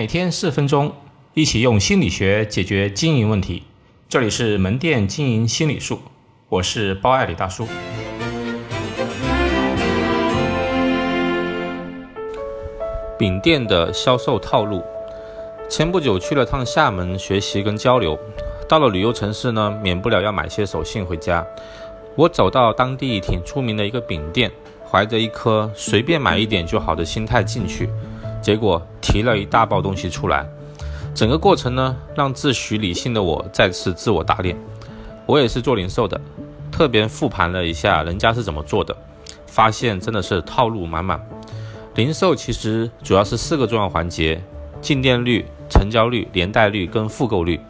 每天四分钟，一起用心理学解决经营问题。这里是门店经营心理术，我是包爱李大叔。饼店的销售套路。前不久去了趟厦门学习跟交流，到了旅游城市呢，免不了要买些手信回家。我走到当地挺出名的一个饼店，怀着一颗随便买一点就好的心态进去。结果提了一大包东西出来，整个过程呢，让自诩理性的我再次自我打脸。我也是做零售的，特别复盘了一下人家是怎么做的，发现真的是套路满满。零售其实主要是四个重要环节：进店率、成交率、连带率跟复购率。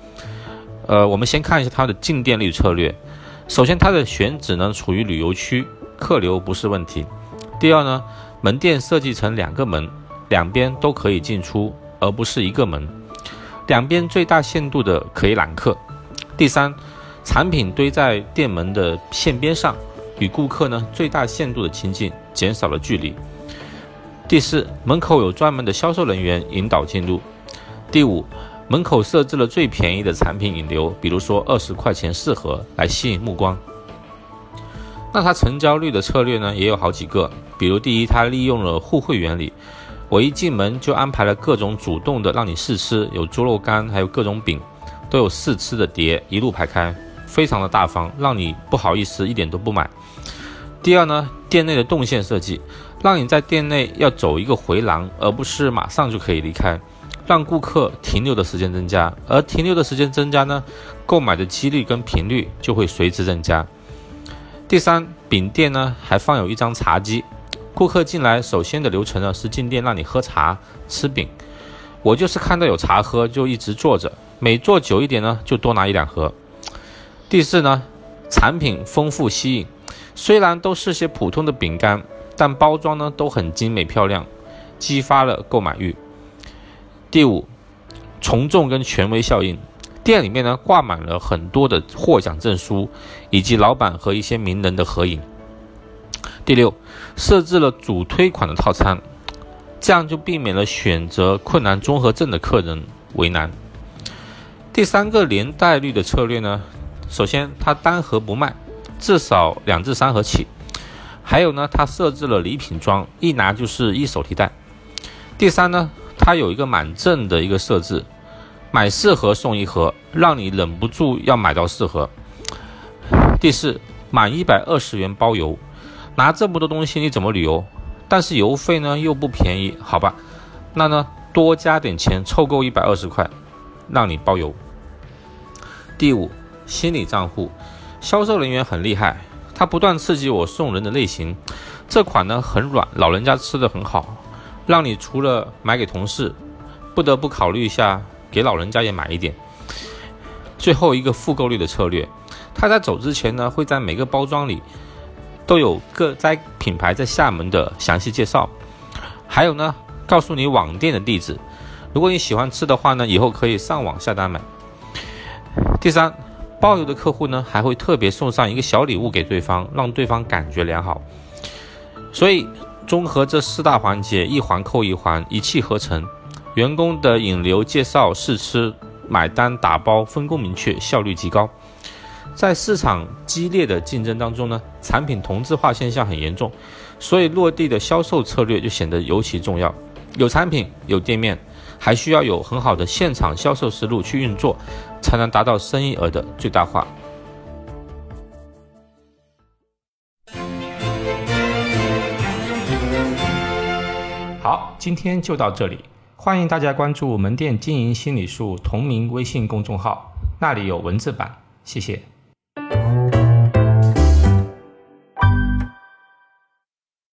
呃，我们先看一下它的进店率策略。首先，它的选址呢处于旅游区，客流不是问题。第二呢，门店设计成两个门。两边都可以进出，而不是一个门。两边最大限度的可以揽客。第三，产品堆在店门的线边上，与顾客呢最大限度的亲近，减少了距离。第四，门口有专门的销售人员引导进入。第五，门口设置了最便宜的产品引流，比如说二十块钱四盒，来吸引目光。那它成交率的策略呢，也有好几个，比如第一，它利用了互惠原理。我一进门就安排了各种主动的让你试吃，有猪肉干，还有各种饼，都有试吃的碟，一路排开，非常的大方，让你不好意思一点都不买。第二呢，店内的动线设计，让你在店内要走一个回廊，而不是马上就可以离开，让顾客停留的时间增加，而停留的时间增加呢，购买的几率跟频率就会随之增加。第三，饼店呢还放有一张茶几。顾客进来，首先的流程呢是进店让你喝茶、吃饼。我就是看到有茶喝就一直坐着，每坐久一点呢就多拿一两盒。第四呢，产品丰富吸引，虽然都是些普通的饼干，但包装呢都很精美漂亮，激发了购买欲。第五，从众跟权威效应，店里面呢挂满了很多的获奖证书，以及老板和一些名人的合影。第六，设置了主推款的套餐，这样就避免了选择困难综合症的客人为难。第三个连带率的策略呢，首先它单盒不卖，至少两至三盒起。还有呢，它设置了礼品装，一拿就是一手提袋。第三呢，它有一个满赠的一个设置，买四盒送一盒，让你忍不住要买到四盒。第四，满一百二十元包邮。拿这么多东西你怎么旅游？但是邮费呢又不便宜，好吧？那呢多加点钱凑够一百二十块，让你包邮。第五，心理账户，销售人员很厉害，他不断刺激我送人的类型。这款呢很软，老人家吃的很好，让你除了买给同事，不得不考虑一下给老人家也买一点。最后一个复购率的策略，他在走之前呢会在每个包装里。都有各在品牌在厦门的详细介绍，还有呢，告诉你网店的地址。如果你喜欢吃的话呢，以后可以上网下单买。第三，包邮的客户呢，还会特别送上一个小礼物给对方，让对方感觉良好。所以，综合这四大环节，一环扣一环，一气呵成。员工的引流、介绍、试吃、买单、打包，分工明确，效率极高。在市场激烈的竞争当中呢，产品同质化现象很严重，所以落地的销售策略就显得尤其重要。有产品，有店面，还需要有很好的现场销售思路去运作，才能达到生意额的最大化。好，今天就到这里，欢迎大家关注门店经营心理术同名微信公众号，那里有文字版，谢谢。